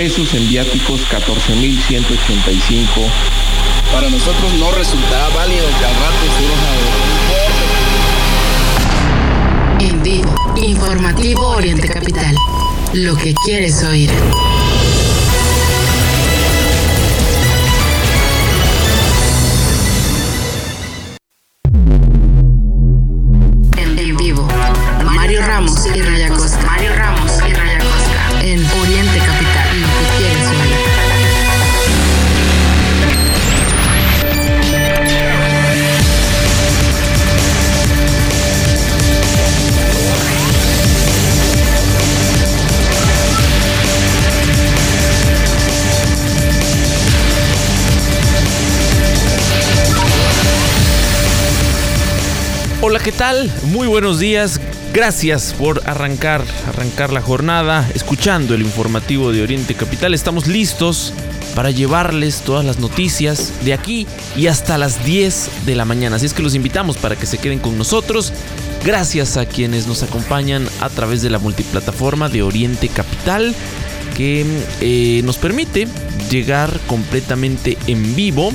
pesos, en viáticos 14.185. Para nosotros no resultaba válido que al rato En vivo, informativo Oriente Capital. Lo que quieres oír. ¿Qué tal? Muy buenos días. Gracias por arrancar, arrancar la jornada escuchando el informativo de Oriente Capital. Estamos listos para llevarles todas las noticias de aquí y hasta las 10 de la mañana. Así es que los invitamos para que se queden con nosotros. Gracias a quienes nos acompañan a través de la multiplataforma de Oriente Capital que eh, nos permite llegar completamente en vivo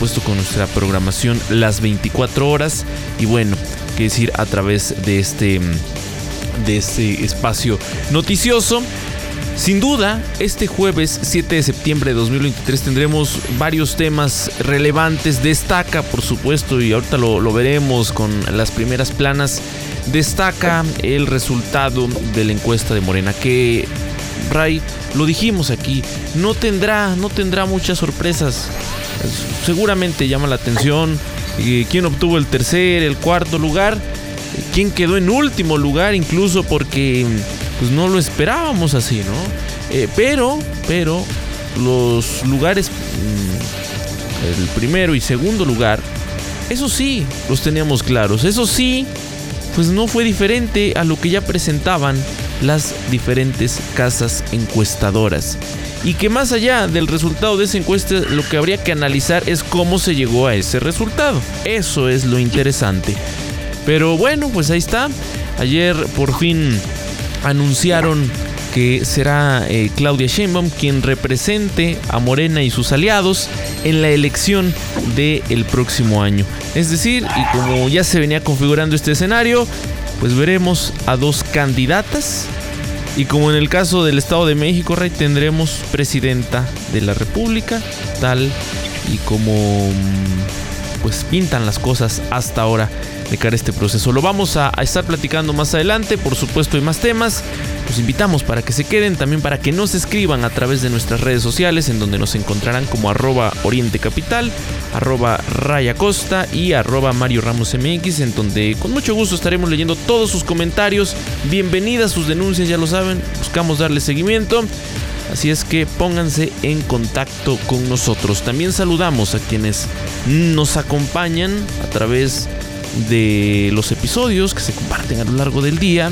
con nuestra programación las 24 horas y bueno, que decir a través de este de este espacio noticioso. Sin duda, este jueves 7 de septiembre de 2023 tendremos varios temas relevantes. Destaca, por supuesto, y ahorita lo, lo, veremos con las primeras planas, destaca el resultado de la encuesta de Morena, que, Ray, lo dijimos aquí, no tendrá, no tendrá muchas sorpresas seguramente llama la atención quién obtuvo el tercer, el cuarto lugar, quién quedó en último lugar incluso porque pues no lo esperábamos así, ¿no? Eh, pero, pero los lugares, mm, el primero y segundo lugar, eso sí, los teníamos claros, eso sí, pues no fue diferente a lo que ya presentaban las diferentes casas encuestadoras y que más allá del resultado de esa encuesta lo que habría que analizar es cómo se llegó a ese resultado. Eso es lo interesante. Pero bueno, pues ahí está. Ayer por fin anunciaron que será eh, Claudia Sheinbaum quien represente a Morena y sus aliados en la elección del próximo año. Es decir, y como ya se venía configurando este escenario, pues veremos a dos candidatas y como en el caso del Estado de México, Rey, tendremos presidenta de la República, tal y como mm, pues pintan las cosas hasta ahora este proceso. Lo vamos a, estar platicando más adelante, por supuesto hay más temas. Los invitamos para que se queden, también para que nos escriban a través de nuestras redes sociales, en donde nos encontrarán como arroba Oriente Capital, arroba Raya Costa y arroba Mario Ramos MX, en donde con mucho gusto estaremos leyendo todos sus comentarios. Bienvenidas sus denuncias, ya lo saben, buscamos darle seguimiento. Así es que pónganse en contacto con nosotros. También saludamos a quienes nos acompañan a través de los episodios que se comparten a lo largo del día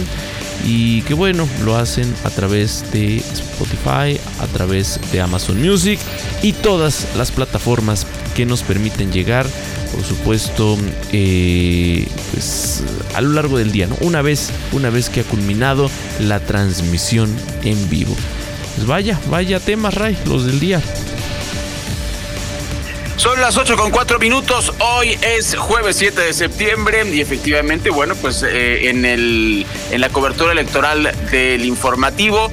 y que bueno, lo hacen a través de Spotify, a través de Amazon Music y todas las plataformas que nos permiten llegar, por supuesto, eh, pues, a lo largo del día, ¿no? Una vez, una vez que ha culminado la transmisión en vivo. Pues vaya, vaya temas, Ray, los del día. Son las 8 con 4 minutos. Hoy es jueves 7 de septiembre y efectivamente, bueno, pues eh, en, el, en la cobertura electoral del informativo,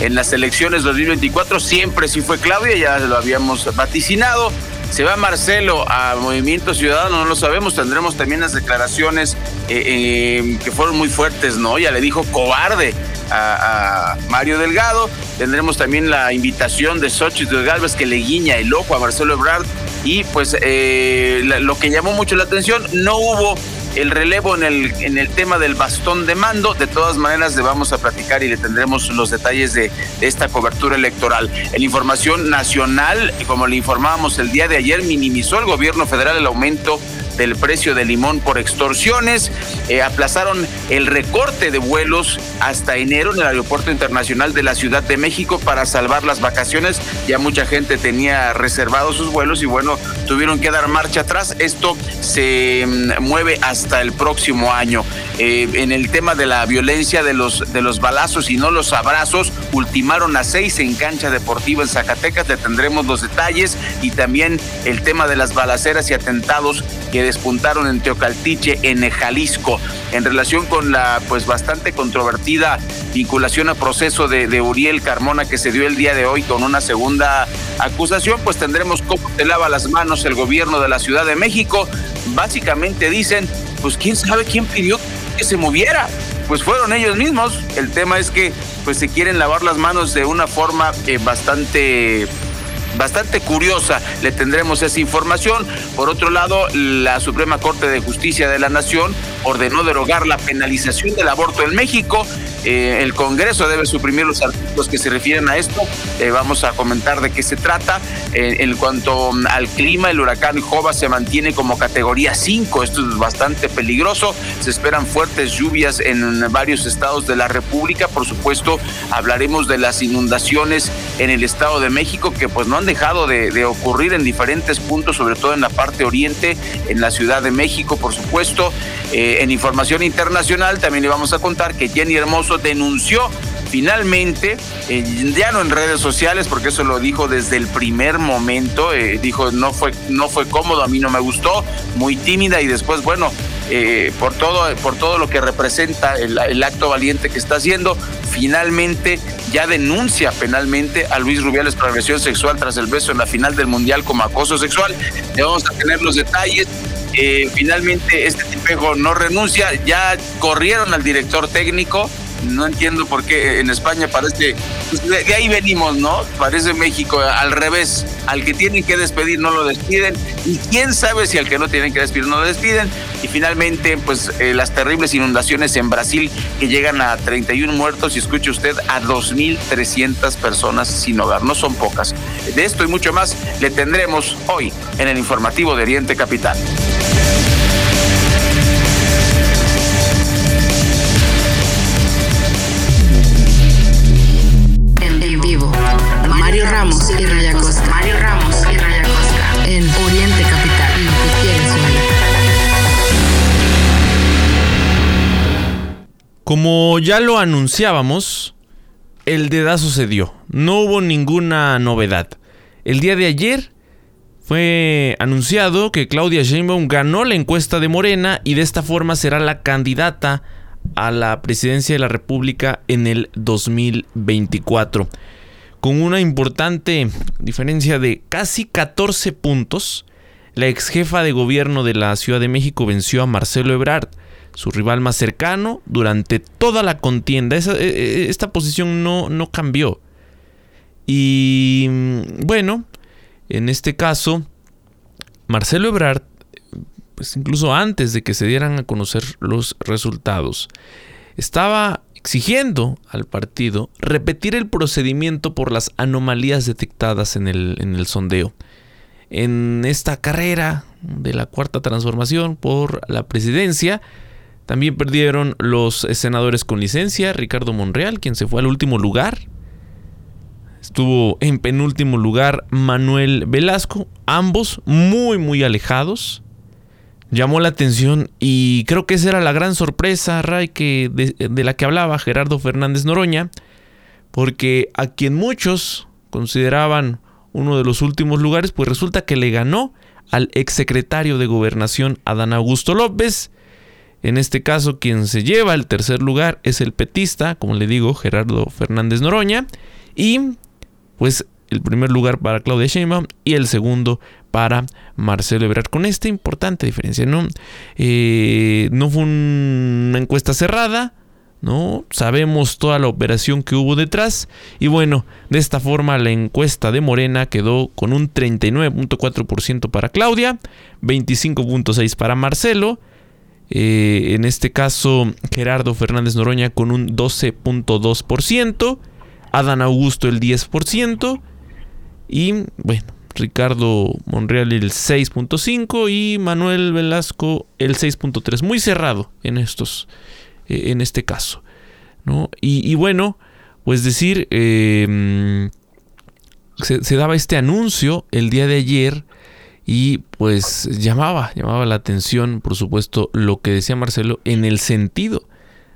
en las elecciones 2024, siempre sí fue Claudia, ya lo habíamos vaticinado. Se va Marcelo a Movimiento Ciudadano, no lo sabemos. Tendremos también las declaraciones eh, eh, que fueron muy fuertes, ¿no? Ya le dijo cobarde a, Mario Delgado. Tendremos también la invitación de Xochitl Galvez que le guiña el ojo a Marcelo Ebrard y pues eh, lo que llamó mucho la atención, no hubo el relevo en el, en el tema del bastón de mando. De todas maneras, le vamos a platicar y le tendremos los detalles de, esta cobertura electoral. En información nacional, como le informábamos el día de ayer, minimizó el gobierno federal el aumento del precio del limón por extorsiones, eh, aplazaron el recorte de vuelos hasta enero en el Aeropuerto Internacional de la Ciudad de México para salvar las vacaciones. Ya mucha gente tenía reservados sus vuelos y bueno, tuvieron que dar marcha atrás. Esto se mm, mueve hasta el próximo año. Eh, en el tema de la violencia de los, de los balazos y no los abrazos, ultimaron a seis en cancha deportiva en Zacatecas. Le tendremos los detalles y también el tema de las balaceras y atentados que despuntaron en Teocaltiche, en Jalisco, en relación con la pues bastante controvertida vinculación a proceso de, de, Uriel Carmona que se dio el día de hoy con una segunda acusación, pues tendremos cómo te lava las manos el gobierno de la Ciudad de México. Básicamente dicen, pues quién sabe quién pidió que se moviera. Pues fueron ellos mismos. El tema es que pues se quieren lavar las manos de una forma eh, bastante bastante curiosa. Le tendremos esa información. Por otro lado, la Suprema Corte de Justicia de la Nación ordenó derogar la penalización del aborto en México. Eh, el Congreso debe suprimir los artículos que se refieren a esto. Eh, vamos a comentar de qué se trata. Eh, en cuanto al clima, el huracán Jova se mantiene como categoría 5. Esto es bastante peligroso. Se esperan fuertes lluvias en varios estados de la República. Por supuesto, hablaremos de las inundaciones en el Estado de México que pues no han dejado de, de ocurrir en diferentes puntos, sobre todo en la parte oriente, en la Ciudad de México, por supuesto. en información internacional también le vamos a contar que Jenny Hermoso denunció finalmente, eh, ya no en redes sociales, porque eso lo dijo desde el primer momento, eh, dijo no fue, no fue cómodo, a mí no me gustó, muy tímida y después, bueno, eh, por, todo, por todo lo que representa el, acto valiente que está haciendo, finalmente ya denuncia penalmente a Luis Rubiales por agresión sexual tras el beso en la final del Mundial como acoso sexual. Ya vamos a tener los detalles. Finalmente este tipejo no renuncia, ya corrieron al director técnico, no entiendo por qué en España parece, pues de, ahí venimos, ¿no? Parece México al revés, al que tienen que despedir no lo despiden y quién sabe si al que no tienen que despedir no lo despiden y finalmente pues eh, las terribles inundaciones en Brasil que llegan a 31 muertos y escuche usted a 2.300 personas sin hogar, no son pocas. De esto y mucho más le tendremos hoy en el informativo de Oriente Capital. Mario Ramos y Raya Costa. Mario Ramos y Raya Costa. En Oriente Capital. Lo que quieres oír. Como ya lo anunciábamos, el dedazo se dio. No hubo ninguna novedad. El día de ayer fue anunciado que Claudia Sheinbaum ganó la encuesta de Morena y de esta forma será la candidata a la presidencia de la República en el 2024 con una importante diferencia de casi 14 puntos, la ex jefa de gobierno de la Ciudad de México venció a Marcelo Ebrard, su rival más cercano, durante toda la contienda. E, e, esta posición no, no cambió. Y bueno, en este caso, Marcelo Ebrard, pues incluso antes de que se dieran a conocer los resultados, estaba exigiendo al partido repetir el procedimiento por las anomalías detectadas en el, en el sondeo. En esta carrera de la cuarta transformación por la presidencia, también perdieron los senadores con licencia, Ricardo Monreal, quien se fue al último lugar. Estuvo en penúltimo lugar Manuel Velasco, ambos muy muy alejados llamó la atención y creo que esa era la gran sorpresa, Ray, que de, la que hablaba Gerardo Fernández Noroña, porque a quien muchos consideraban uno de los últimos lugares, pues resulta que le ganó al exsecretario de Gobernación Adán Augusto López. En este caso, quien se lleva el tercer lugar es el petista, como le digo, Gerardo Fernández Noroña. Y pues el primer lugar para Claudia Sheinbaum y el segundo para Marcelo Ebrard. Con esta importante diferencia, ¿no? Eh, no fue una encuesta cerrada, ¿no? Sabemos toda la operación que hubo detrás. Y bueno, de esta forma la encuesta de Morena quedó con un 39.4% para Claudia, 25.6% para Marcelo. Eh, en este caso, Gerardo Fernández Noroña con un 12.2%. Adán Augusto el 10%. Y bueno, Ricardo Monreal el 6.5 y Manuel Velasco el 6.3. Muy cerrado en estos, eh, en este caso. ¿no? Y, bueno, pues decir, em, se, daba este anuncio el día de ayer y pues llamaba, llamaba la atención, por supuesto, lo que decía Marcelo en el sentido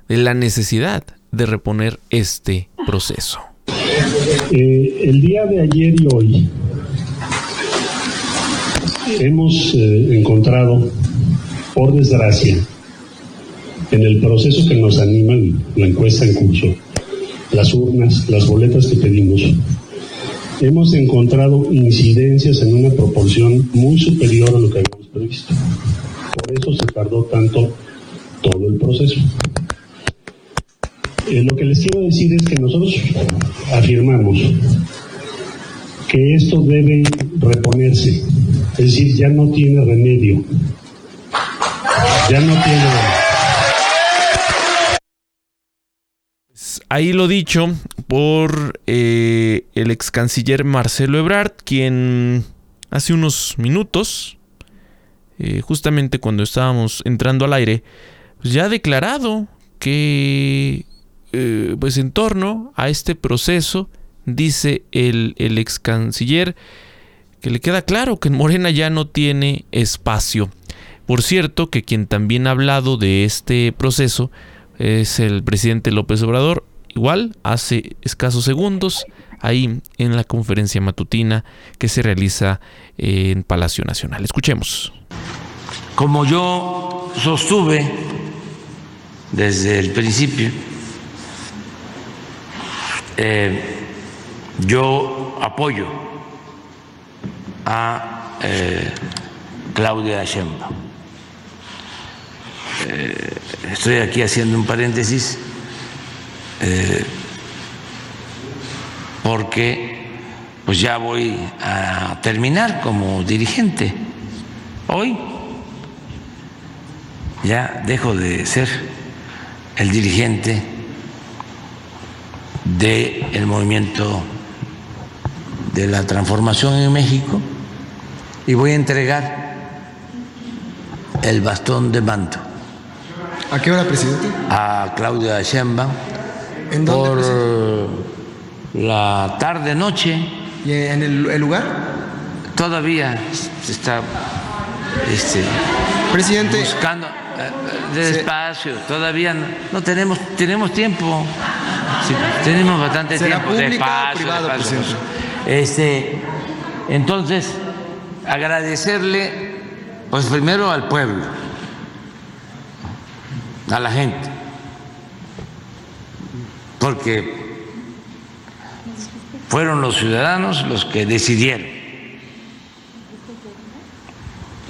de la necesidad de reponer este proceso. Eh, el día de ayer y hoy hemos eh, encontrado, por desgracia, en el proceso que nos anima la encuesta en curso, las urnas, las boletas que pedimos, hemos encontrado incidencias en una proporción muy superior a lo que habíamos previsto. Por eso se tardó tanto todo el proceso. Eh, lo que les quiero decir es que nosotros afirmamos que esto debe reponerse, es decir, ya no tiene remedio, ya no tiene. Ahí lo dicho por eh, el ex canciller Marcelo Ebrard, quien hace unos minutos, eh, justamente cuando estábamos entrando al aire, pues ya ha declarado que eh, pues en torno a este proceso, dice el, el ex canciller, que le queda claro que en Morena ya no tiene espacio. Por cierto, que quien también ha hablado de este proceso es el presidente López Obrador, igual hace escasos segundos, ahí en la conferencia matutina que se realiza en Palacio Nacional. Escuchemos. Como yo sostuve desde el principio, eh, yo apoyo a eh, Claudia Sheinbaum. Eh, estoy aquí haciendo un paréntesis porque pues ya voy a terminar como dirigente. Hoy ya dejo de ser el dirigente del movimiento de la transformación en México y voy a entregar el bastón de manto. ¿A qué hora, presidente? A Claudia Sheinbaum. ¿En dónde, por la tarde-noche. ¿Y en el, lugar? Todavía se está este, presidente, buscando eh, despacio, todavía no, no tenemos, tenemos tiempo tenemos bastante tiempo. privado, Este, entonces, agradecerle, pues primero al pueblo, a la gente, porque fueron los ciudadanos los que decidieron.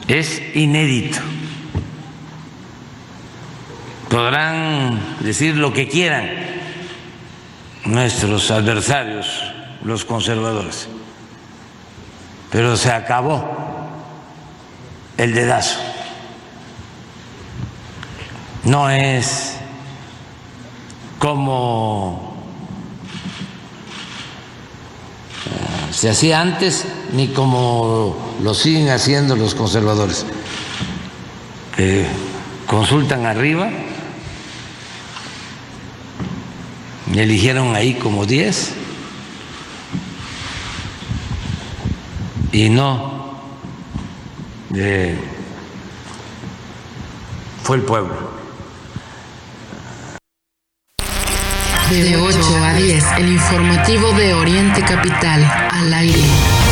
Es inédito. Podrán decir lo que quieran nuestros adversarios, los conservadores. Pero se acabó el dedazo. No es como eh, se hacía antes ni como lo siguen haciendo los conservadores. consultan arriba eligieron ahí como 10 y no eh, fue el pueblo. De 8 a 10, el informativo de Oriente Capital, al aire.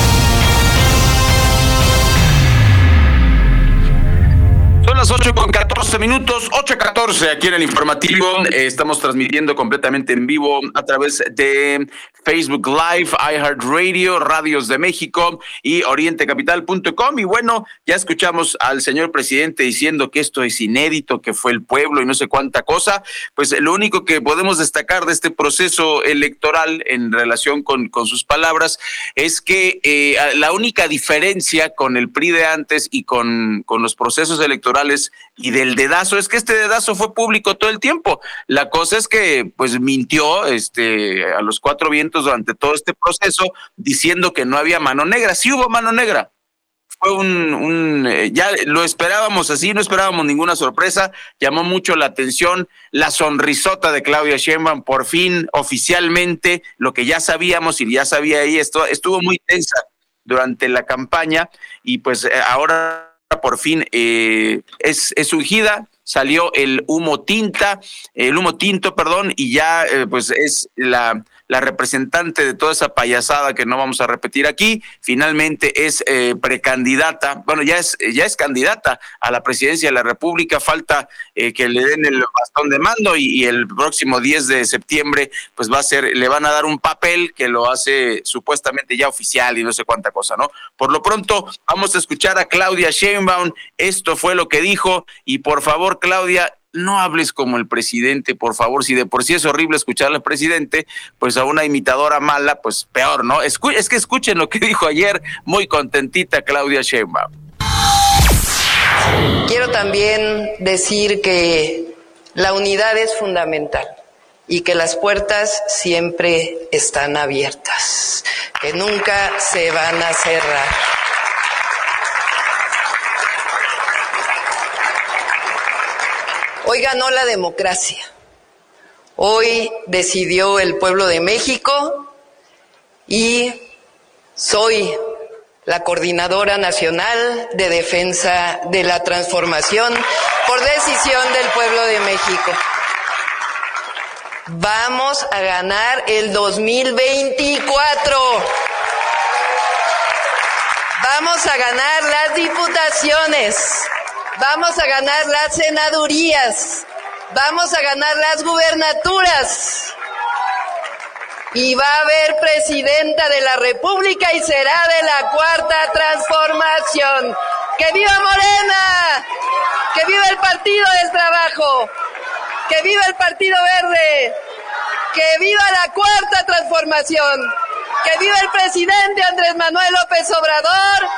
8 con 14 minutos, 8 14 aquí en el informativo. Eh, estamos transmitiendo completamente en vivo a través de Facebook Live, iHeartRadio, Radios de México y orientecapital.com. Y bueno, ya escuchamos al señor presidente diciendo que esto es inédito, que fue el pueblo y no sé cuánta cosa. Pues lo único que podemos destacar de este proceso electoral en relación con, con sus palabras es que eh, la única diferencia con el PRI de antes y con, con los procesos electorales y del dedazo. Es que este dedazo fue público todo el tiempo. La cosa es que, pues, mintió este, a los cuatro vientos durante todo este proceso diciendo que no había mano negra. Sí hubo mano negra, fue un, un eh, ya lo esperábamos así, no esperábamos ninguna sorpresa, llamó mucho la atención la sonrisota de Claudia Sheinbaum, por fin oficialmente lo que ya sabíamos y ya sabía ahí, esto estuvo muy tensa durante la campaña y pues eh, ahora por fin eh, es, es ungida, salió el humo tinta, el humo tinto, perdón, y ya pues es la la representante de toda esa payasada que no vamos a repetir aquí, finalmente es eh, precandidata, bueno, ya es, ya es candidata a la presidencia de la República, falta eh, que le den el bastón de mando y, el próximo 10 de septiembre pues va a ser, le van a dar un papel que lo hace supuestamente ya oficial y no sé cuánta cosa, ¿no? Por lo pronto vamos a escuchar a Claudia Sheinbaum, esto fue lo que dijo y por favor Claudia, no hables como el presidente, por favor. Si de por sí es horrible escuchar al presidente, pues a una imitadora mala, pues peor, ¿no? es que escuchen lo que dijo ayer, muy contentita Claudia Sheinbaum. Quiero también decir que la unidad es fundamental y que las puertas siempre están abiertas, que nunca se van a cerrar. Hoy ganó la democracia. Hoy decidió el pueblo de México y soy la coordinadora nacional de defensa de la transformación por decisión del pueblo de México. Vamos a ganar el 2024. Vamos a ganar las diputaciones. Vamos a ganar las senadurías. Vamos a ganar las gubernaturas. Y va a haber presidenta de la República y será de la cuarta transformación. ¡Que viva Morena! ¡Que viva el Partido del Trabajo! ¡Que viva el Partido Verde! ¡Que viva la cuarta transformación! ¡Que viva el presidente Andrés Manuel López Obrador!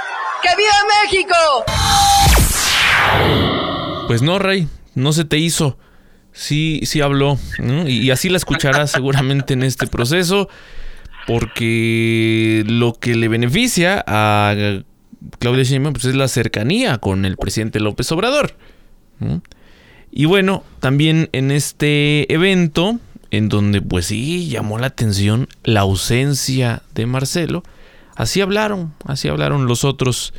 ¡Que viva México! Pues no, Rey, no se te hizo. Sí, sí habló. Y, así la escucharás seguramente en este proceso. Porque lo que le beneficia a Claudia Sheinbaum pues, es la cercanía con el presidente López Obrador. Y bueno, también en este evento, en donde pues sí llamó la atención la ausencia de Marcelo, así hablaron, así hablaron los otros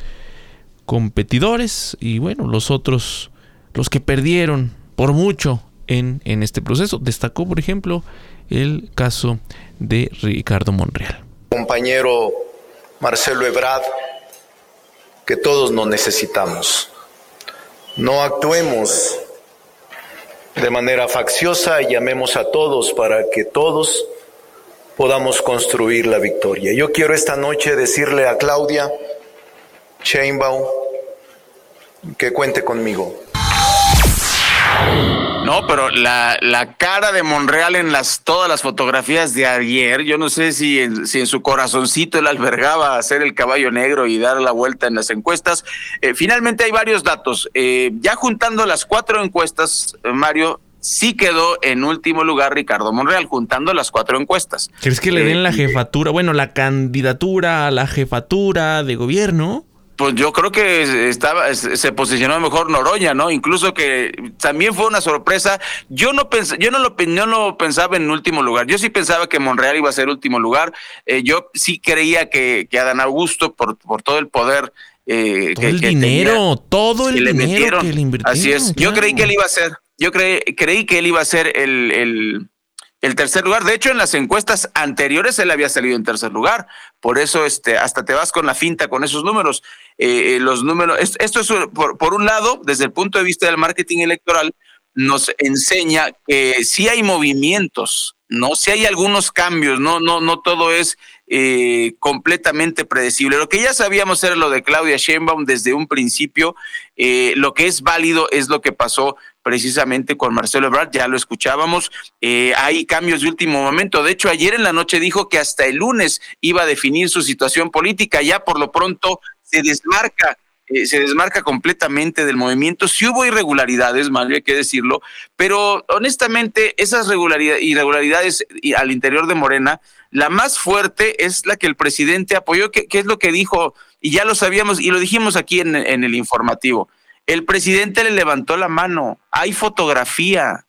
competidores y bueno, los otros, los que perdieron por mucho en, en este proceso. Destacó, por ejemplo, el caso de Ricardo Monreal. Compañero Marcelo Ebrard, que todos nos necesitamos. No actuemos de manera facciosa y llamemos a todos para que todos podamos construir la victoria. Yo quiero esta noche decirle a Claudia, Chainbaum, que cuente conmigo. No, pero la, la, cara de Monreal en las todas las fotografías de ayer, yo no sé si en, si en su corazoncito él albergaba hacer el caballo negro y dar la vuelta en las encuestas. Eh, finalmente hay varios datos. Eh, ya juntando las cuatro encuestas, Mario, sí quedó en último lugar Ricardo Monreal, juntando las cuatro encuestas. ¿Crees que le den la eh, jefatura, bueno, la candidatura a la jefatura de gobierno? Pues yo creo que estaba se posicionó mejor Noroña, ¿no? Incluso que también fue una sorpresa. Yo no pensé, yo no lo yo no pensaba en último lugar. Yo sí pensaba que Monreal iba a ser último lugar. Eh, yo sí creía que, que Adán Augusto por, por todo el poder eh, todo el dinero, todo el dinero que le invirtieron. Así es. Yo creí que él iba a ser, yo creí, creí que él iba a ser el, el el tercer lugar. De hecho, en las encuestas anteriores él había salido en tercer lugar. Por eso, este, hasta te vas con la finta con esos números. Eh, eh, los números, esto es por, un lado, desde el punto de vista del marketing electoral, nos enseña que sí hay movimientos, no, sí hay algunos cambios, no, no, no todo es eh, completamente predecible. Lo que ya sabíamos era lo de Claudia Sheinbaum desde un principio. lo que es válido es lo que pasó precisamente con Marcelo Ebrard, ya lo escuchábamos, eh, hay cambios de último momento. De hecho, ayer en la noche dijo que hasta el lunes iba a definir su situación política, ya por lo pronto se desmarca eh, se desmarca completamente del movimiento. Sí hubo irregularidades, más hay que decirlo, pero honestamente esas irregularidades al interior de Morena, la más fuerte es la que el presidente apoyó, que, es lo que dijo, y ya lo sabíamos, y lo dijimos aquí en el informativo. El presidente le levantó la mano, hay fotografía,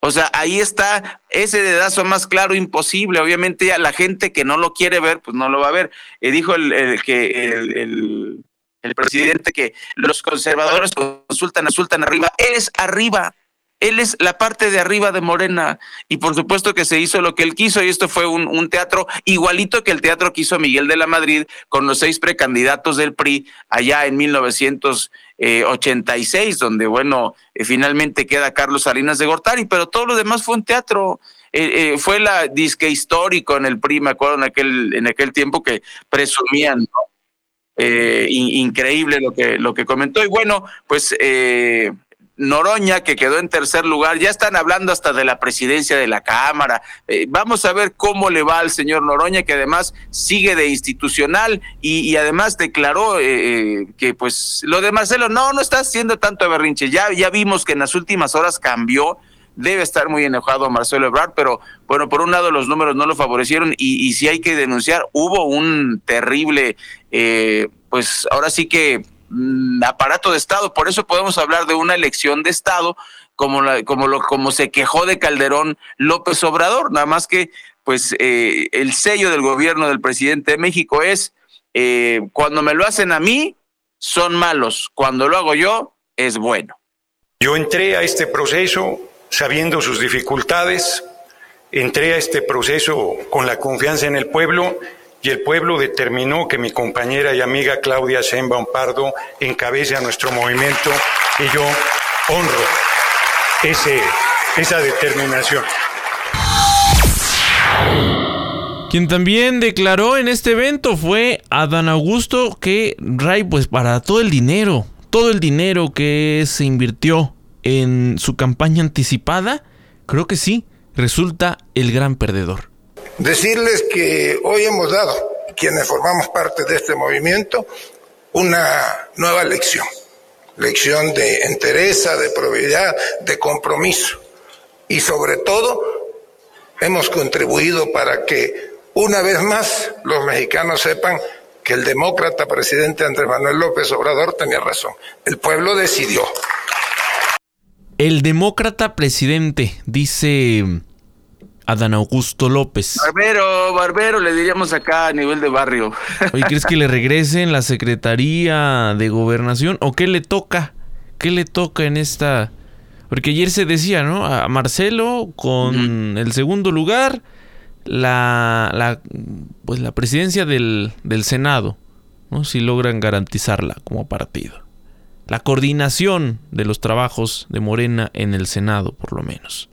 o sea, ahí está ese dedazo más claro imposible. Obviamente ya la gente que no lo quiere ver, pues no lo va a ver. Eh, dijo el, que el, presidente que los conservadores consultan, consultan arriba. Él es arriba. Él es la parte de arriba de Morena y por supuesto que se hizo lo que él quiso y esto fue un, un, teatro igualito que el teatro que hizo Miguel de la Madrid con los seis precandidatos del PRI allá en 1986, donde bueno, eh, finalmente queda Carlos Salinas de Gortari, pero todo lo demás fue un teatro. Eh, eh, fue la disque histórico en el PRI, me acuerdo en aquel, en aquel tiempo que presumían, increíble lo que, lo que comentó. Y bueno, pues Noroña, que quedó en tercer lugar, ya están hablando hasta de la presidencia de la Cámara. Eh, vamos a ver cómo le va al señor Noroña, que además sigue de institucional y, además declaró eh, eh, que pues lo de Marcelo no, no está haciendo tanto berrinche. Ya, ya vimos que en las últimas horas cambió. Debe estar muy enojado Marcelo Ebrard, pero bueno, por un lado los números no lo favorecieron y, si hay que denunciar, hubo un terrible, pues ahora sí que aparato de Estado. Por eso podemos hablar de una elección de Estado, como, como, lo, como se quejó de Calderón López Obrador. Nada más que, pues, eh, el sello del gobierno del presidente de México es, eh, cuando me lo hacen a mí, son malos. Cuando lo hago yo, es bueno. Yo entré a este proceso sabiendo sus dificultades, entré a este proceso con la confianza en el pueblo y el pueblo determinó que mi compañera y amiga Claudia Sheinbaum Pardo encabece a nuestro movimiento y yo honro ese, esa determinación. Quien también declaró en este evento fue Adán Augusto que Ray, pues para todo el dinero, todo el dinero que se invirtió en su campaña anticipada, creo que sí, resulta el gran perdedor. Decirles que hoy hemos dado, quienes formamos parte de este movimiento, una nueva lección. Lección de entereza, de probidad, de compromiso. Y sobre todo, hemos contribuido para que una vez más los mexicanos sepan que el demócrata presidente Andrés Manuel López Obrador tenía razón. El pueblo decidió. El demócrata presidente, dice Adán Augusto López. Barbero, barbero, le diríamos acá a nivel de barrio. Oye, ¿crees que le regrese en la Secretaría de Gobernación? ¿O qué le toca? ¿Qué le toca en esta...? Porque ayer se decía, ¿no? A Marcelo con el segundo lugar, la, la, pues la presidencia del, del Senado, ¿no? Si logran garantizarla como partido. La coordinación de los trabajos de Morena en el Senado, por lo menos.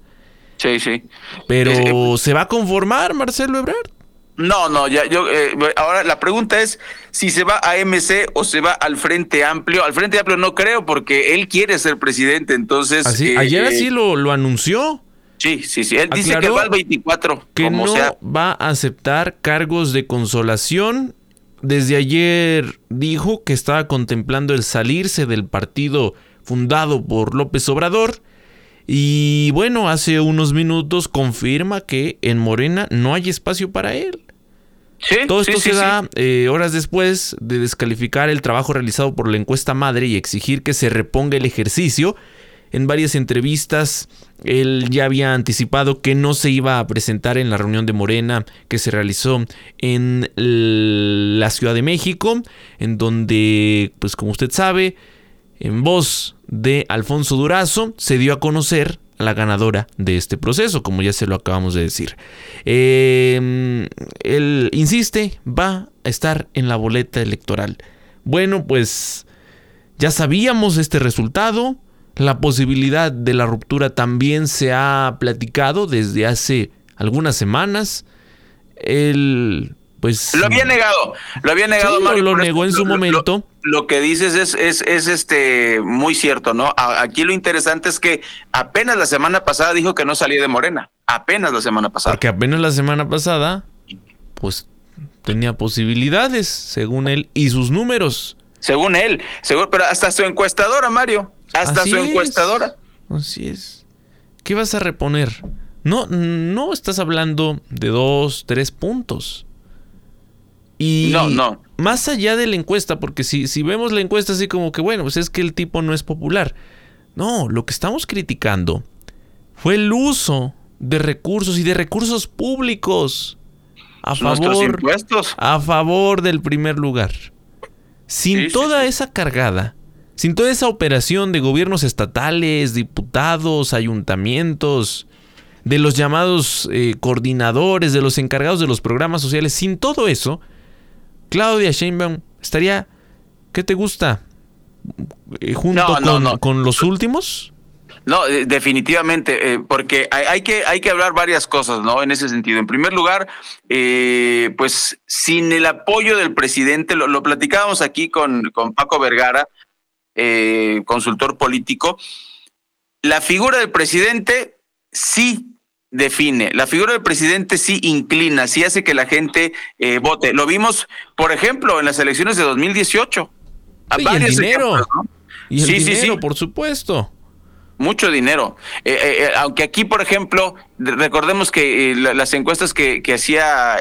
Sí, sí. Pero eh, ¿se va a conformar Marcelo Ebrard? No, no, ya yo eh, ahora la pregunta es si se va a MC o se va al Frente Amplio. Al Frente Amplio no creo porque él quiere ser presidente, entonces ¿Así? ¿Ah, ayer así lo, lo anunció. Sí, sí, sí. Él dice que va al 24. Que no va a aceptar cargos de consolación. Desde ayer dijo que estaba contemplando el salirse del partido fundado por López Obrador y bueno, hace unos minutos confirma que en Morena no hay espacio para él. Todo esto se da eh, horas después de descalificar el trabajo realizado por la encuesta madre y exigir que se reponga el ejercicio. En varias entrevistas él ya había anticipado que no se iba a presentar en la reunión de Morena que se realizó en la Ciudad de México, en donde, pues como usted sabe, en voz de Alfonso Durazo, se dio a conocer la ganadora de este proceso, como ya se lo acabamos de decir. Em, él insiste, va a estar en la boleta electoral. Bueno, pues ya sabíamos este resultado. La posibilidad de la ruptura también se ha platicado desde hace algunas semanas. Él pues, lo había negado, lo había negado. lo negó en su momento. Lo, que dices es, es, es, este muy cierto, ¿no? Aquí lo interesante es que apenas la semana pasada dijo que no salía de Morena, apenas la semana pasada. Porque apenas la semana pasada, pues tenía posibilidades, según él, y sus números. según él, según, pero hasta su encuestadora, Mario, hasta Así su es. encuestadora. Así es. ¿Qué vas a reponer? No, no estás hablando de dos, tres puntos. Y No, no. más allá de la encuesta, porque si, si vemos la encuesta así como que, bueno, pues es que el tipo no es popular. No, lo que estamos criticando fue el uso de recursos y de recursos públicos a favor, a favor del primer lugar. Sin Sí, sí, toda sí. esa cargada, sin toda esa operación de gobiernos estatales, diputados, ayuntamientos, de los llamados eh, coordinadores, de los encargados de los programas sociales, sin todo eso, Claudia Sheinbaum estaría, ¿qué te gusta? Eh, junto No, no, con, no. con los últimos. No, eh, definitivamente, eh, porque hay, hay que, hay que hablar varias cosas, ¿no? En ese sentido. En primer lugar, eh, pues sin el apoyo del presidente, lo, lo platicábamos aquí con, con Paco Vergara, eh, consultor político, la figura del presidente sí define, la figura del presidente sí inclina, sí hace que la gente eh, vote. Lo vimos, por ejemplo, en las elecciones de 2018. A Sí, y el varios dinero. ejemplos, ¿no? Y el Sí, sí, dinero, sí. por supuesto. Mucho dinero. Eh, eh, eh, aunque aquí, por ejemplo, de- recordemos que eh, la- las encuestas que, que hacía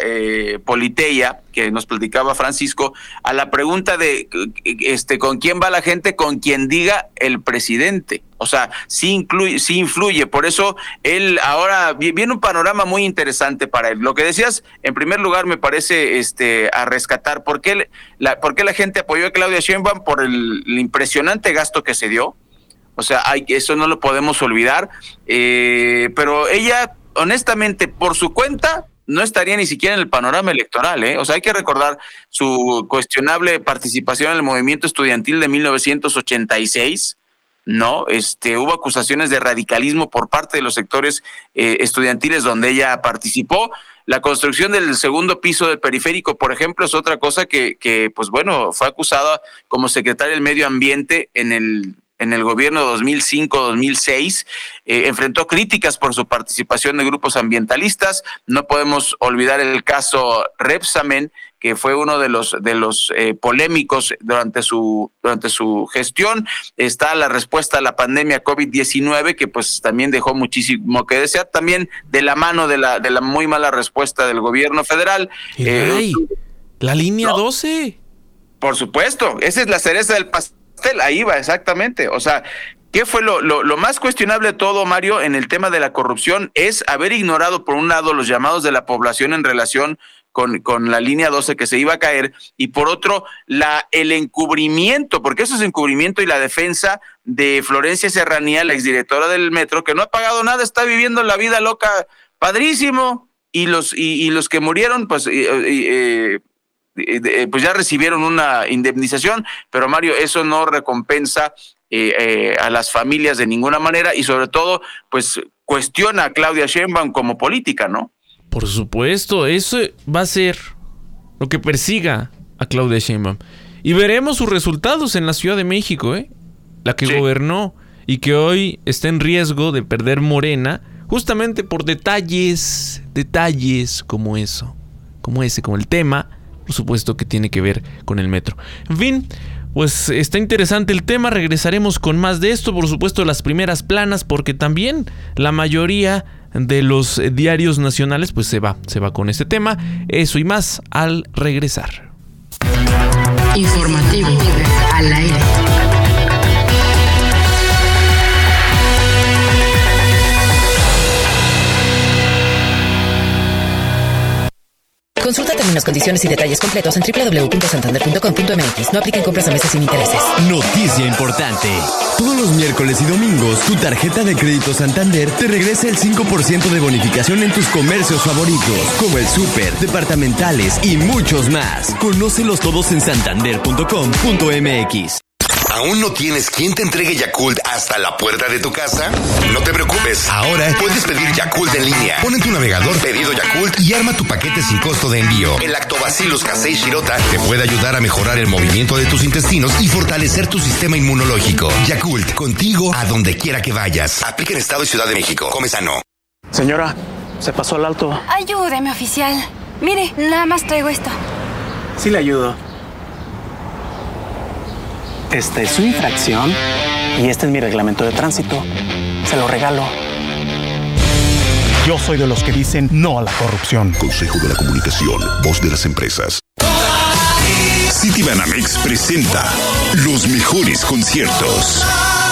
Politeia, que nos platicaba Francisco, a la pregunta de este con quién va la gente, con quien diga el presidente. O sea, sí, incluye, sí influye. Por eso él ahora vi- viene un panorama muy interesante para él. Lo que decías, en primer lugar, me parece este a rescatar. ¿Por qué, la, por la gente apoyó a Claudia Sheinbaum? Por el impresionante gasto que se dio. O sea, hay, eso no lo podemos olvidar. Eh, pero ella, honestamente, por su cuenta, no estaría ni siquiera en el panorama electoral. ¿eh? O sea, hay que recordar su cuestionable participación en el movimiento estudiantil de 1986. No, este, hubo acusaciones de radicalismo por parte de los sectores eh, estudiantiles donde ella participó. La construcción del segundo piso del periférico, por ejemplo, es otra cosa que, que pues bueno, fue acusada como secretaria del Medio Ambiente en el en el gobierno 2005-2006, eh, enfrentó críticas por su participación de grupos ambientalistas. No podemos olvidar el caso Repsamen, que fue uno de los de los eh, polémicos durante su durante su gestión. Está la respuesta a la pandemia COVID-19 que pues también dejó muchísimo que desear, también de la mano de la de la muy mala respuesta del gobierno federal. Eh, Ay, la línea 12. por supuesto, esa es la cereza del pastel, ahí va, exactamente. O sea, ¿qué fue lo, lo, más cuestionable de todo, Mario, en el tema de la corrupción? Es haber ignorado, por un lado, los llamados de la población en relación con, con la línea 12 que se iba a caer, y por otro, la, el encubrimiento, porque eso es encubrimiento y la defensa de Florencia Serranía, la exdirectora del metro, que no ha pagado nada, está viviendo la vida loca, padrísimo, y los, y, y los que murieron, pues... Eh, eh, pues ya recibieron una indemnización, pero Mario, eso no recompensa eh, eh, a las familias de ninguna manera y sobre todo, pues cuestiona a Claudia Sheinbaum como política, ¿no? Por supuesto, eso va a ser lo que persiga a Claudia Sheinbaum. Y veremos sus resultados en la Ciudad de México, ¿eh? La que sí. gobernó y que hoy está en riesgo de perder Morena, justamente por detalles, detalles como eso, como ese, como el tema por supuesto que tiene que ver con el metro. En fin, pues está interesante el tema, regresaremos con más de esto, por supuesto las primeras planas, porque también la mayoría de los diarios nacionales pues se va, se va con este tema, eso y más al regresar. Informativo al aire. Consulta términos, condiciones y detalles completos en www.santander.com.mx. No apliquen compras a meses sin intereses. Noticia importante. Todos los miércoles y domingos, tu tarjeta de crédito Santander te regresa el 5% de bonificación en tus comercios favoritos, como el súper, departamentales y muchos más. Conócelos todos en santander.com.mx. ¿Aún no tienes quien te entregue Yakult hasta la puerta de tu casa? No te preocupes. Ahora puedes pedir Yakult en línea. Pon en tu navegador pedido Yakult y arma tu paquete sin costo de envío. El Lactobacillus casei shirota te puede ayudar a mejorar el movimiento de tus intestinos y fortalecer tu sistema inmunológico. Yakult, contigo a donde quiera que vayas. Aplica en Estado y Ciudad de México. Come sano. Señora, se pasó al alto. Ayúdeme, oficial. Mire, nada más traigo esto. Sí le ayudo. Esta es su infracción y este es mi reglamento de tránsito. Se lo regalo. Yo soy de los que dicen no a la corrupción. Consejo de la Comunicación, voz de las empresas. Citibanamex presenta los mejores conciertos.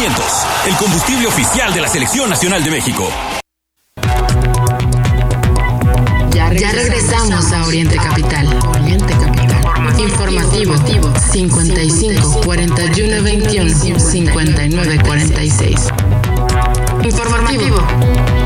G500, el combustible oficial de la Selección Nacional de México. Ya, ya regresamos a Oriente Capital. Oriente Capital. Informativo. 55 41 21 59 46. Informativo.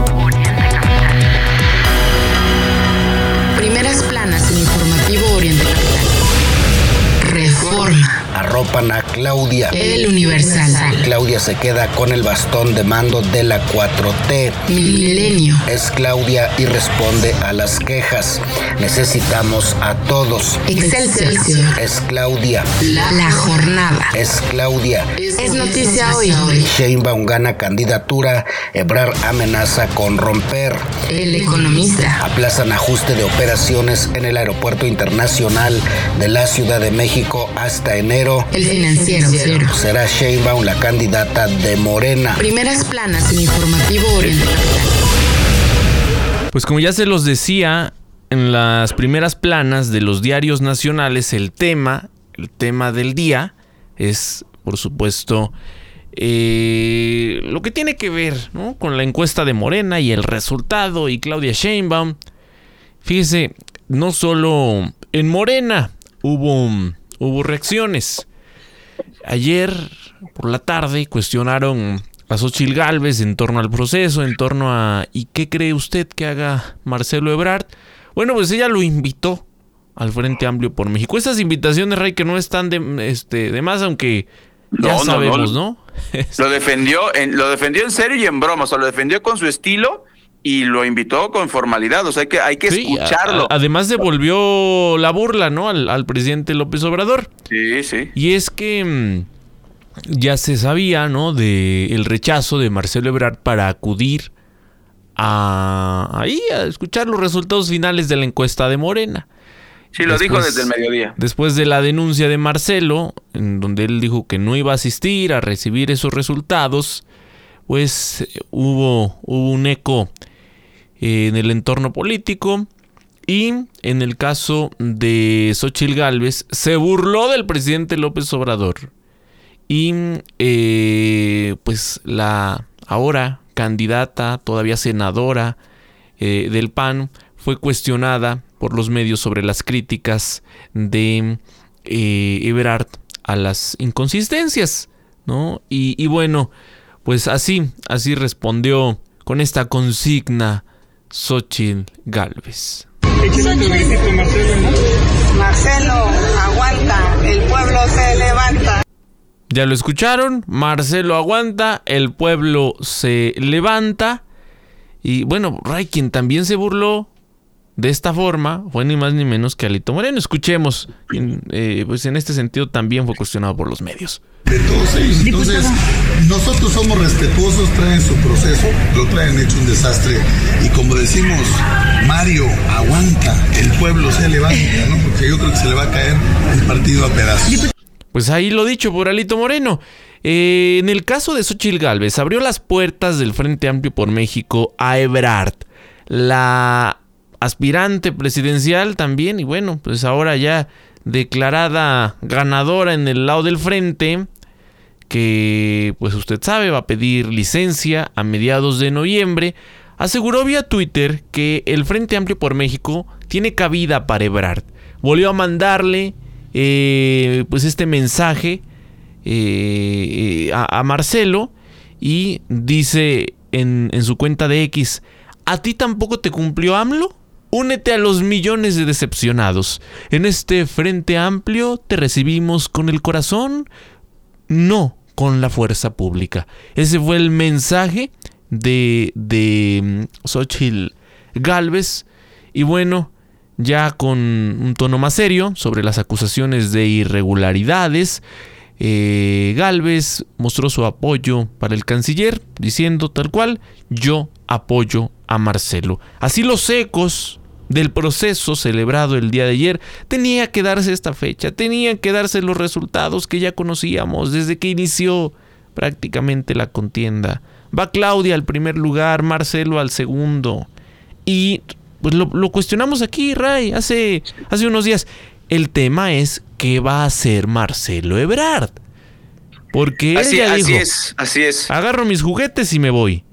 Arropan a Claudia. El Universal. Claudia se queda con el bastón de mando de la 4T. Milenio. Es Claudia y responde a las quejas. Necesitamos a todos. Excelsior. Es Claudia. La, la jornada. Es Claudia. Es noticia hoy. Sheinbaum gana candidatura. Ebrar amenaza con romper. El economista. Aplazan ajuste de operaciones en el aeropuerto internacional de la Ciudad de México hasta enero. El financiero. Será Sheinbaum la candidata de Morena. Primeras planas en Informativo Oriente Pues como ya se los decía, en las primeras planas de los diarios nacionales, el tema, el tema del día es, por supuesto, eh, lo que tiene que ver ¿no? con la encuesta de Morena y el resultado y Claudia Sheinbaum. Fíjese, no solo en Morena hubo, hubo reacciones. Ayer por la tarde cuestionaron a Xochil Gálvez en torno al proceso, en torno a ¿y qué cree usted que haga Marcelo Ebrard? Bueno, pues ella lo invitó al Frente Amplio por México. Estas invitaciones, Rey, que no están de, este, de más, aunque ya no, sabemos, no. ¿no? Lo defendió, en, lo defendió en serio y en broma, o sea, lo defendió con su estilo y lo invitó con formalidad, o sea, hay que, hay que Sí, escucharlo. a- además devolvió la burla, ¿no? Al, al presidente López Obrador. Sí, sí. Y es que mm, ya se sabía, ¿no? De el rechazo de Marcelo Ebrard para acudir a ahí a escuchar los resultados finales de la encuesta de Morena. Sí, lo dijo desde el mediodía. Después de la denuncia de Marcelo, en donde él dijo que no iba a asistir a recibir esos resultados, pues eh, hubo, hubo un eco en el entorno político. Y en el caso de Xochil Gálvez, se burló del presidente López Obrador. Y eh, pues la ahora candidata, todavía senadora eh, del PAN, fue cuestionada por los medios sobre las críticas de eh, Ebrard a las inconsistencias, ¿no? Y, y bueno, pues así, así respondió con esta consigna Xochitl Galvez. Marcelo, aguanta, el pueblo se levanta. Ya lo escucharon, Marcelo aguanta, el pueblo se levanta. Y bueno, Ray, quien también se burló de esta forma fue ni más ni menos que Alito Moreno. Escuchemos, eh, pues en este sentido también fue cuestionado por los medios. de todos ellos. Entonces, nosotros somos respetuosos, traen su proceso, lo traen hecho un desastre. Y como decimos, Mario, aguanta, el pueblo se levanta, ¿no? Porque yo creo que se le va a caer el partido a pedazos. Pues ahí lo dicho por Alito Moreno. Eh, en el caso de Xochitl Gálvez, abrió las puertas del Frente Amplio por México a Ebrard. La aspirante presidencial también, y bueno, pues ahora ya declarada ganadora en el lado del frente, que pues usted sabe va a pedir licencia a mediados de noviembre, aseguró vía Twitter que el Frente Amplio por México tiene cabida para Ebrard. Volvió a mandarle eh, pues este mensaje eh, a, Marcelo y dice en, en su cuenta de X, ¿a ti tampoco te cumplió AMLO? Únete a los millones de decepcionados. En este Frente Amplio te recibimos con el corazón, no con la fuerza pública. Ese fue el mensaje de, de mm, Xochitl Galvez. Y bueno, ya con un tono más serio sobre las acusaciones de irregularidades, eh, Galvez mostró su apoyo para el canciller, diciendo tal cual, yo apoyo a Marcelo. Así los ecos del proceso celebrado el día de ayer, tenía que darse esta fecha, tenían que darse los resultados que ya conocíamos desde que inició prácticamente la contienda. Va Claudia al primer lugar, Marcelo al segundo. Y pues lo, cuestionamos aquí, Ray, hace, hace unos días. El tema es qué va a hacer Marcelo Ebrard. Porque así, así dijo, es, así es. Agarro mis juguetes y me voy.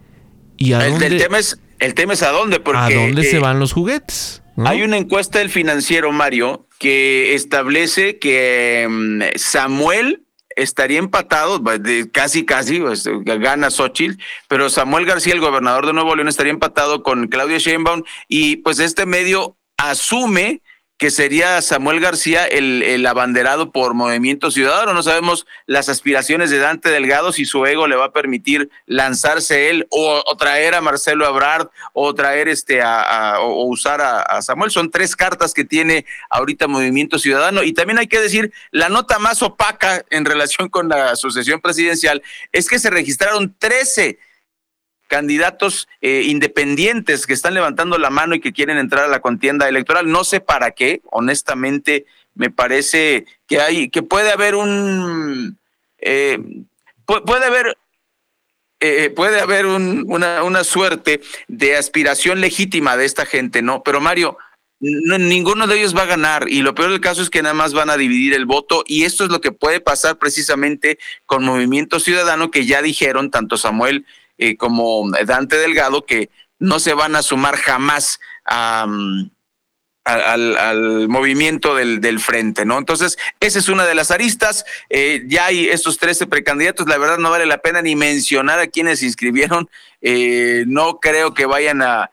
¿Y a el, dónde? el tema es el tema es a dónde, porque... ¿A dónde se eh, van los juguetes? ¿no? Hay una encuesta del financiero, Mario, que establece que mm, Samuel estaría empatado, de- casi, casi, pues, gana Xochitl, pero Samuel García, el gobernador de Nuevo León, estaría empatado con Claudia Sheinbaum y pues este medio asume que sería Samuel García el, abanderado por Movimiento Ciudadano. No sabemos las aspiraciones de Dante Delgado, si su ego le va a permitir lanzarse él o, traer a Marcelo Abrard o traer este a, o usar a, a Samuel. Son tres cartas que tiene ahorita Movimiento Ciudadano. Y también hay que decir, la nota más opaca en relación con la sucesión presidencial es que se registraron 13 candidatos eh, independientes que están levantando la mano y que quieren entrar a la contienda electoral. No sé para qué, honestamente, me parece que hay, que puede haber un, eh, pu- puede haber eh, puede haber un- una, una suerte de aspiración legítima de esta gente, ¿no? Pero Mario, no- ninguno de ellos va a ganar y lo peor del caso es que nada más van a dividir el voto y esto es lo que puede pasar precisamente con Movimiento Ciudadano que ya dijeron tanto Samuel eh, como Dante Delgado que no se van a sumar jamás mm, al, movimiento del, frente, ¿no? Entonces, esa es una de las aristas. Eh, ya hay estos 13 precandidatos. La verdad, no vale la pena ni mencionar a quienes se inscribieron. Eh, no creo que vayan a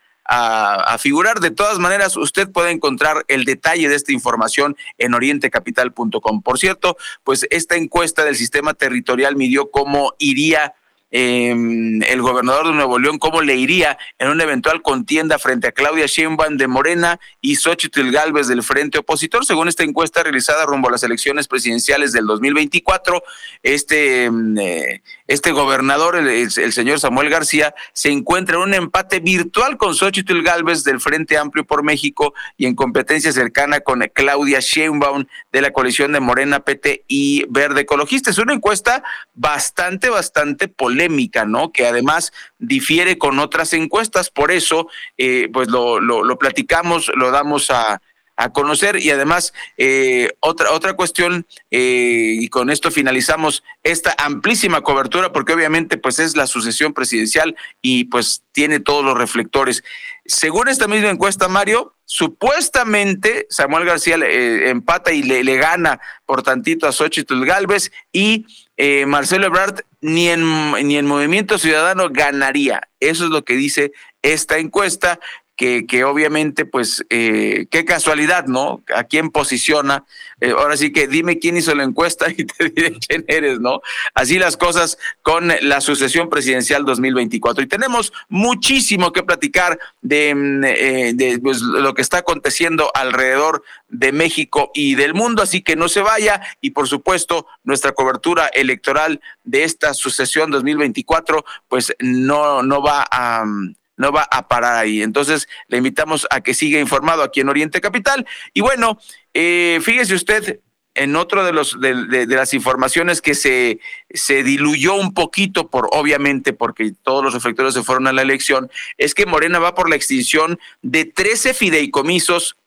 figurar. De todas maneras, usted puede encontrar el detalle de esta información en orientecapital.com. Por cierto, pues esta encuesta del sistema territorial midió cómo iría eh, el gobernador de Nuevo León, cómo le iría en una eventual contienda frente a Claudia Sheinbaum de Morena y Xochitl Galvez del Frente Opositor. Según esta encuesta realizada rumbo a las elecciones presidenciales del 2024, este, mm, eh, este gobernador, el, el- señor Samuel García, se encuentra en un empate virtual con Xochitl Galvez del Frente Amplio por México y en competencia cercana con Claudia Sheinbaum de la coalición de Morena, PT y Verde Ecologista. Es una encuesta bastante, bastante polémica, ¿no? Que además difiere con otras encuestas, por eso, eh, pues lo, lo, lo platicamos, lo damos a, a conocer. Y además eh, otra otra cuestión eh, y con esto finalizamos esta amplísima cobertura porque obviamente pues es la sucesión presidencial y pues tiene todos los reflectores. Según esta misma encuesta Mario supuestamente Samuel García eh, empata y le, gana por tantito a Xochitl Galvez y eh, Marcelo Ebrard ni en, ni en Movimiento Ciudadano ganaría. Eso es lo que dice esta encuesta, que, que obviamente, pues, eh, qué casualidad, ¿no? ¿A quién posiciona? Eh, ahora sí que dime quién hizo la encuesta y te diré quién eres, ¿no? Así las cosas con la sucesión presidencial 2024. Y tenemos muchísimo que platicar de, mm, eh, de pues, lo que está aconteciendo alrededor de México y del mundo, así que no se vaya y por supuesto nuestra cobertura electoral de esta sucesión 2024 pues no no va a mm, no va a parar ahí. Entonces, le invitamos a que siga informado aquí en Oriente Capital. Y bueno, eh, fíjese usted, en otro de los de, de, de, las informaciones que se, se diluyó un poquito por obviamente porque todos los reflectores se fueron a la elección es que Morena va por la extinción de 13 fideicomisos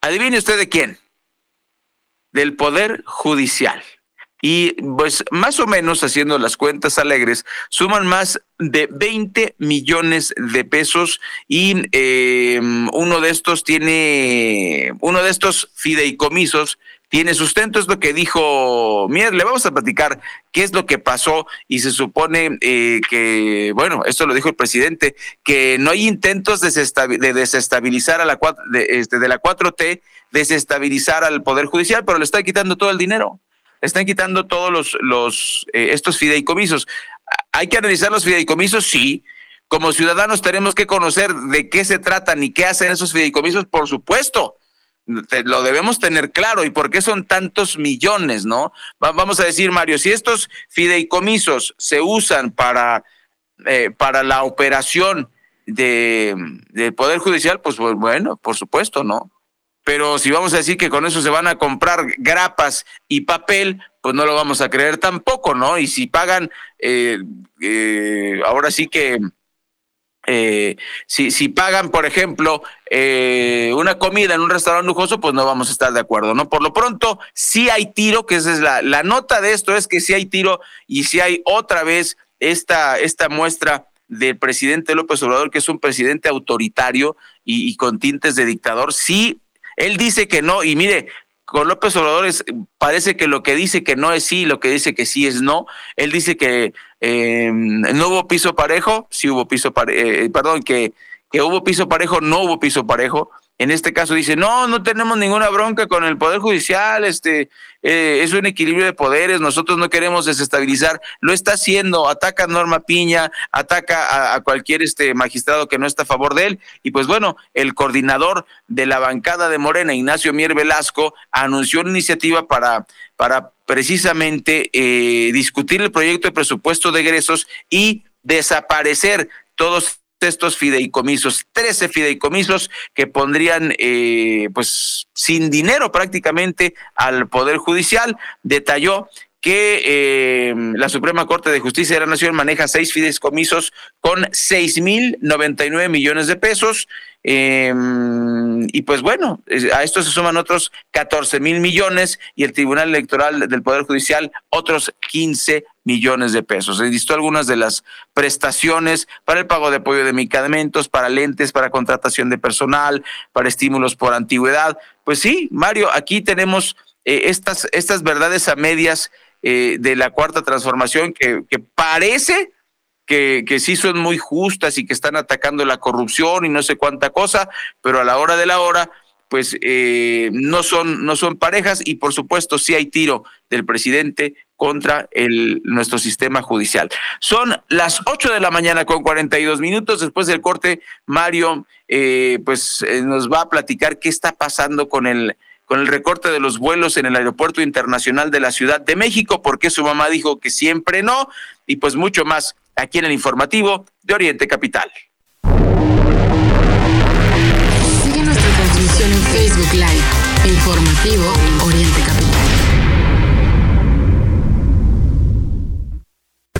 adivine usted de quién del poder judicial y pues más o menos haciendo las cuentas alegres, suman más de 20 millones de pesos y eh, uno de estos tiene, uno de estos fideicomisos tiene sustento, es lo que dijo Mier. Le vamos a platicar qué es lo que pasó y se supone eh, que, bueno, esto lo dijo el presidente, que no hay intentos de, desestabilizar a la, de, este, de la 4T, desestabilizar al Poder Judicial, pero le está quitando todo el dinero están quitando todos los, los eh, estos fideicomisos. ¿Hay que analizar los fideicomisos? Sí. Como ciudadanos tenemos que conocer de qué se tratan y qué hacen esos fideicomisos, por supuesto. Lo debemos tener claro y por qué son tantos millones, ¿no? Vamos a decir, Mario, si estos fideicomisos se usan para, eh, para la operación de, del Poder Judicial, pues bueno, por supuesto, ¿no? Pero si vamos a decir que con eso se van a comprar grapas y papel, pues no lo vamos a creer tampoco, ¿no? Y si pagan, eh, eh, ahora sí que, eh, si, si pagan, por ejemplo, una comida en un restaurante lujoso, pues no vamos a estar de acuerdo, ¿no? Por lo pronto, sí hay tiro, que esa es la, la nota de esto, es que sí hay tiro y si hay otra vez esta, esta muestra del presidente López Obrador, que es un presidente autoritario y con tintes de dictador, sí él dice que no, y mire, con López Obrador parece que lo que dice que no es sí, lo que dice que sí es no. Él dice que eh, no hubo piso parejo, sí hubo piso parejo, eh, perdón, que, que hubo piso parejo, no hubo piso parejo. En este caso dice, no, no tenemos ninguna bronca con el Poder Judicial, este, eh, es un equilibrio de poderes, nosotros no queremos desestabilizar, lo está haciendo, ataca a Norma Piña, ataca a, cualquier este magistrado que no está a favor de él, y pues bueno, el coordinador de la bancada de Morena, Ignacio Mier Velasco, anunció una iniciativa para, para precisamente eh, discutir el proyecto de presupuesto de egresos y desaparecer todos estos fideicomisos, 13 fideicomisos que pondrían eh, pues sin dinero prácticamente al Poder Judicial. Detalló que eh, la Suprema Corte de Justicia de la Nación maneja seis fideicomisos con seis mil noventa y nueve millones de pesos. Eh, y pues bueno, a esto se suman otros 14 mil millones y el Tribunal Electoral del Poder Judicial otros 15 millones de pesos. Se listó algunas de las prestaciones para el pago de apoyo de medicamentos, para lentes, para contratación de personal, para estímulos por antigüedad. Pues sí, Mario, aquí tenemos eh, estas, estas verdades a medias eh, de la cuarta transformación que, parece que, sí son muy justas y que están atacando la corrupción y no sé cuánta cosa, pero a la hora de la hora, pues eh, no, son, no son parejas y por supuesto sí hay tiro del presidente contra el, nuestro sistema judicial. Son las 8 de la mañana con 42 minutos. Después del corte, Mario eh, pues nos va a platicar qué está pasando con el con el recorte de los vuelos en el Aeropuerto Internacional de la Ciudad de México, porque su mamá dijo que siempre no, y pues mucho más aquí en el informativo de Oriente Capital. Sigue nuestra transmisión en Facebook Live, informativo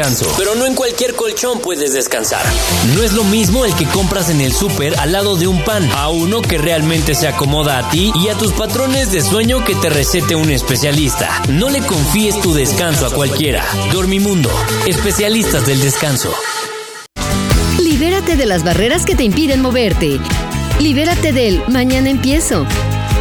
descanso. Pero no en cualquier colchón puedes descansar. No es lo mismo el que compras en el súper al lado de un pan, a uno que realmente se acomoda a ti y a tus patrones de sueño que te recete un especialista. No le confíes tu descanso a cualquiera. Dormimundo, especialistas del descanso. Libérate de las barreras que te impiden moverte. Libérate del mañana empiezo.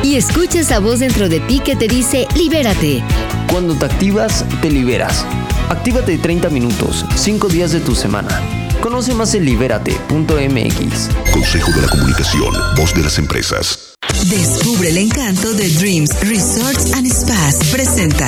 Y escucha esa voz dentro de ti que te dice libérate. Cuando te activas, te liberas. Actívate 30 minutos, 5 días de tu semana. Conoce más en libérate.mx. Consejo de la Comunicación, voz de las empresas. Descubre el encanto de Dreams Resorts and Spas. Presenta.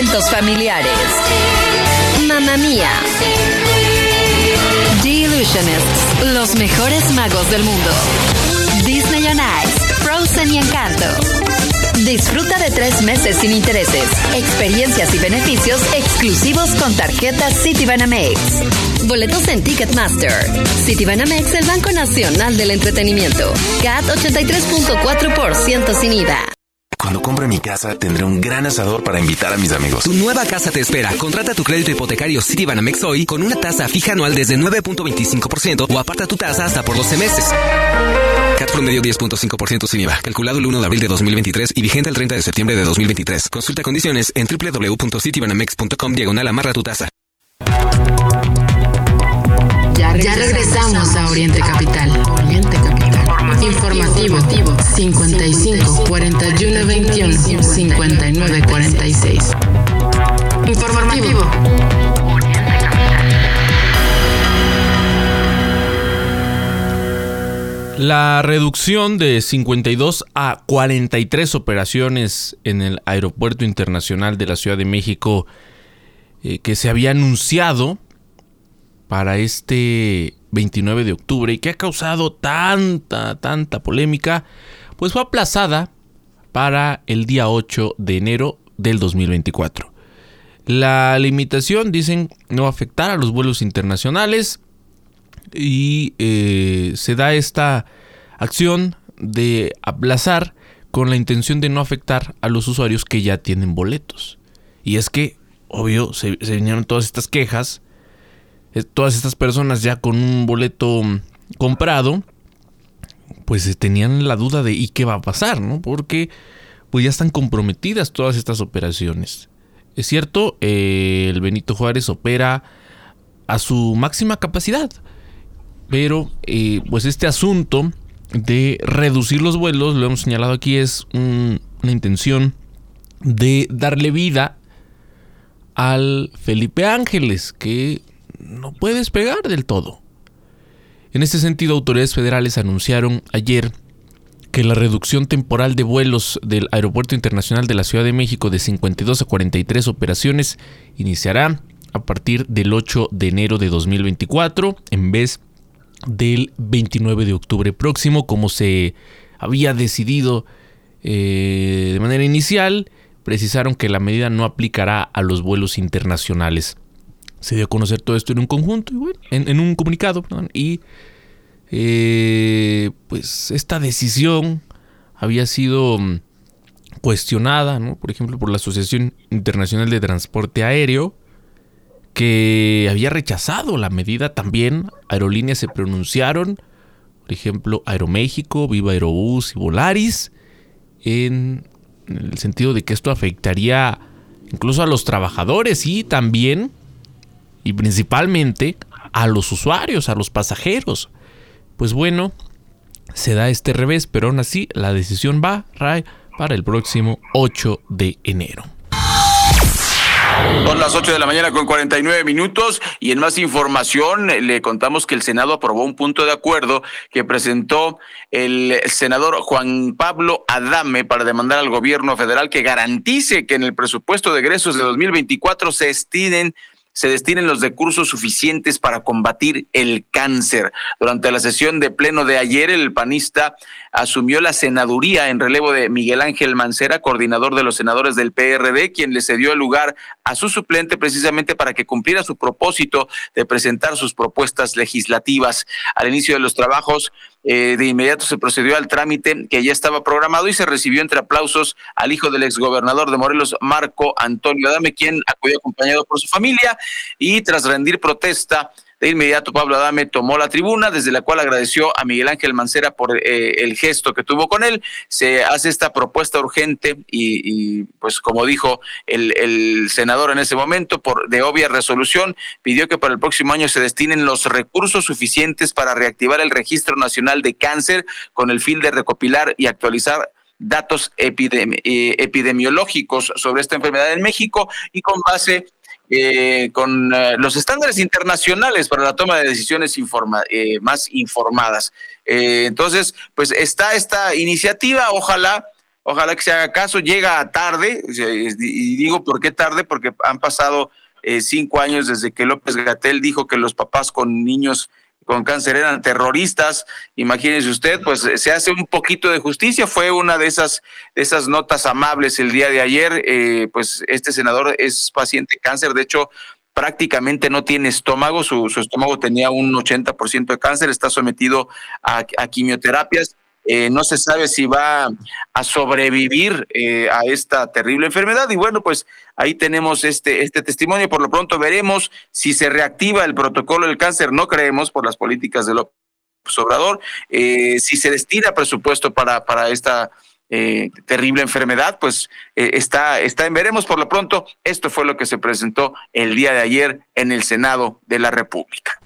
Eventos familiares. Mamma Mía. The Illusionists, los mejores magos del mundo. Disney on Ice, Frozen y Encanto. Disfruta de tres meses sin intereses, experiencias y beneficios exclusivos con tarjetas Citibanamex. Boletos en Ticketmaster. Citibanamex, el Banco Nacional del Entretenimiento. CAT 83.4% sin IVA. Cuando compre mi casa, tendré un gran asador para invitar a mis amigos. Tu nueva casa te espera. Contrata tu crédito hipotecario Citibanamex hoy con una tasa fija anual desde 9.25% o aparta tu tasa hasta por 12 meses. CAT promedio 10.5% sin IVA. Calculado el 1 de abril de 2023 y vigente el 30 de septiembre de 2023. Consulta condiciones en www.citibanamex.com diagonal amarra tu tasa. Ya regresamos a Oriente Capital. Oriente Capital. Informativo 55 41 21 59 46. Informativo. La reducción de 52 a 43 operaciones en el Aeropuerto Internacional de la Ciudad de México eh, que se había anunciado para este 29 de octubre y que ha causado tanta, tanta polémica, pues fue aplazada para el día 8 de enero del 2024. La limitación, dicen, no va a afectar a los vuelos internacionales y eh, se da esta acción de aplazar con la intención de no afectar a los usuarios que ya tienen boletos. Y es que, obvio, se, vinieron todas estas quejas todas estas personas ya con un boleto comprado, pues eh, tenían la duda de ¿y qué va a pasar? ¿no? Porque pues ya están comprometidas todas estas operaciones. Es cierto, eh, el Benito Juárez opera a su máxima capacidad, pero pues este asunto de reducir los vuelos, lo hemos señalado aquí, es una intención de darle vida al Felipe Ángeles, que no puede despegar del todo. En este sentido, autoridades federales anunciaron ayer que la reducción temporal de vuelos del Aeropuerto Internacional de la Ciudad de México de 52 a 43 operaciones iniciará a partir del 8 de enero de 2024 en vez del 29 de octubre próximo como se había decidido eh, de manera inicial. Precisaron que la medida no aplicará a los vuelos internacionales se dio a conocer todo esto en un conjunto, en, un comunicado, y eh, pues esta decisión había sido mm, cuestionada, por ejemplo, por la Asociación Internacional de Transporte Aéreo, que había rechazado la medida también. Aerolíneas se pronunciaron, por ejemplo, Aeroméxico, Viva Aerobús y Volaris, en el sentido de que esto afectaría incluso a los trabajadores y también y principalmente a los usuarios, a los pasajeros. Pues bueno, se da este revés, pero aún así la decisión va para el próximo 8 de enero. Son las 8 de la mañana con 49 minutos y en más información le contamos que el Senado aprobó un punto de acuerdo que presentó el senador Juan Pablo Adame para demandar al gobierno federal que garantice que en el presupuesto de egresos de 2024 se destinen se destinen los recursos suficientes para combatir el cáncer. Durante la sesión de pleno de ayer, el panista asumió la senaduría en relevo de Miguel Ángel Mancera, coordinador de los senadores del PRD, quien le cedió el lugar a su suplente precisamente para que cumpliera su propósito de presentar sus propuestas legislativas. Al inicio de los trabajos, eh, de inmediato se procedió al trámite que ya estaba programado y se recibió entre aplausos al hijo del exgobernador de Morelos, Marco Antonio Adame, quien acudió acompañado por su familia y tras rendir protesta, de inmediato Pablo Adame tomó la tribuna, desde la cual agradeció a Miguel Ángel Mancera por eh, el gesto que tuvo con él. Se hace esta propuesta urgente y, pues como dijo el, senador en ese momento, por de obvia resolución, pidió que para el próximo año se destinen los recursos suficientes para reactivar el Registro Nacional de Cáncer con el fin de recopilar y actualizar datos eh, epidemiológicos sobre esta enfermedad en México y con base eh, con eh, los estándares internacionales para la toma de decisiones eh, más informadas. entonces, pues está esta iniciativa, ojalá, ojalá que se haga caso, llega tarde, y digo por qué tarde, porque han pasado cinco años desde que López Gatel dijo que los papás con niños con cáncer eran terroristas. Imagínese usted, pues se hace un poquito de justicia. Fue una de esas, de esas notas amables el día de ayer. Eh, pues este senador es paciente de cáncer. De hecho, prácticamente no tiene estómago. Su, estómago tenía un 80% de cáncer. Está sometido a quimioterapias. Eh, no se sabe si va a sobrevivir eh, a esta terrible enfermedad. Y bueno, pues ahí tenemos este, este testimonio. Por lo pronto veremos si se reactiva el protocolo del cáncer. No creemos por las políticas de López Obrador. Eh, si se destina presupuesto para, para esta terrible enfermedad, pues está, está en veremos. Por lo pronto, esto fue lo que se presentó el día de ayer en el Senado de la República.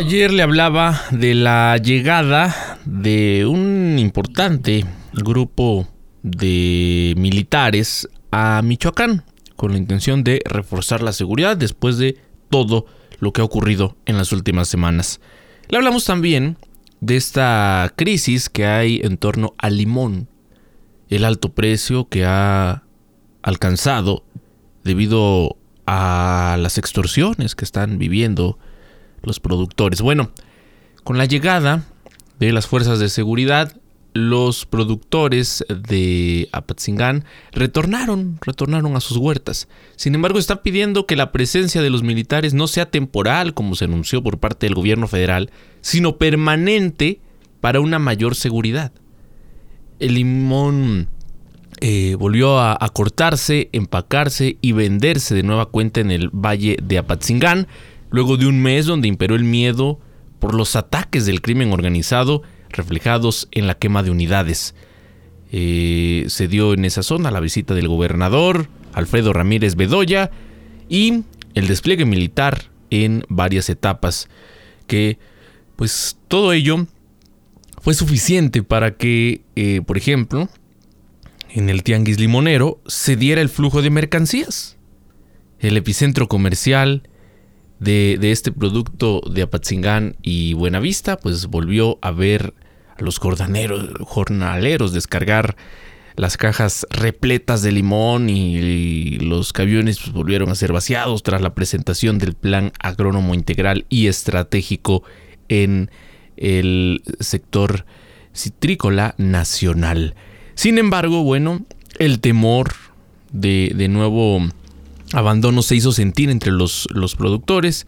Ayer le hablaba de la llegada de un importante grupo de militares a Michoacán con la intención de reforzar la seguridad después de todo lo que ha ocurrido en las últimas semanas. Le hablamos también de esta crisis que hay en torno al limón, el alto precio que ha alcanzado debido a las extorsiones que están viviendo los productores. Bueno, con la llegada de las fuerzas de seguridad, los productores de Apatzingán retornaron, retornaron a sus huertas. Sin embargo, están pidiendo que la presencia de los militares no sea temporal, como se anunció por parte del gobierno federal, sino permanente para una mayor seguridad. El limón eh, volvió a, a, cortarse, empacarse y venderse de nueva cuenta en el valle de Apatzingán, luego de un mes donde imperó el miedo por los ataques del crimen organizado reflejados en la quema de unidades. Eh, se dio en esa zona la visita del gobernador Alfredo Ramírez Bedoya y el despliegue militar en varias etapas que pues todo ello fue suficiente para que eh, por ejemplo en el tianguis limonero se diera el flujo de mercancías el epicentro comercial de, este producto de Apatzingán y Buenavista, pues volvió a ver a los jornaleros descargar las cajas repletas de limón y, los camiones pues, volvieron a ser vaciados tras la presentación del plan agrónomo integral y estratégico en el sector citrícola nacional. Sin embargo, bueno, el temor de, de nuevo Abandono se hizo sentir entre los, los productores,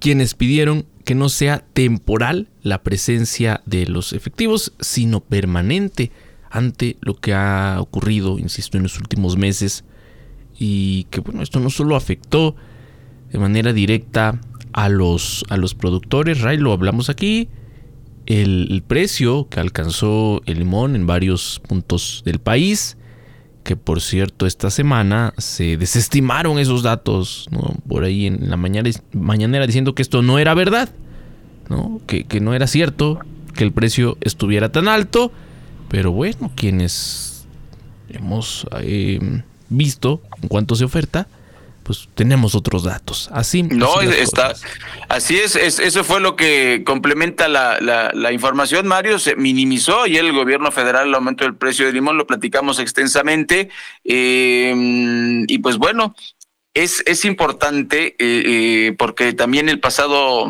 quienes pidieron que no sea temporal la presencia de los efectivos, sino permanente ante lo que ha ocurrido, insisto, en los últimos meses. Y que bueno, esto no solo afectó de manera directa a los, a los productores, Ray, lo hablamos aquí, el, el precio que alcanzó el limón en varios puntos del país, que por cierto esta semana se desestimaron esos datos, ¿no? por ahí en la mañana, mañanera diciendo que esto no era verdad, ¿no? Que, no era cierto que el precio estuviera tan alto, pero bueno, quienes hemos eh, visto en cuanto se oferta, pues tenemos otros datos. Así. No, está. Así es, eso fue lo que complementa la, la, información, Mario. Se minimizó y el gobierno federal el aumento del precio del limón, lo platicamos extensamente. Eh, y pues bueno, es, es importante eh, eh, porque también el pasado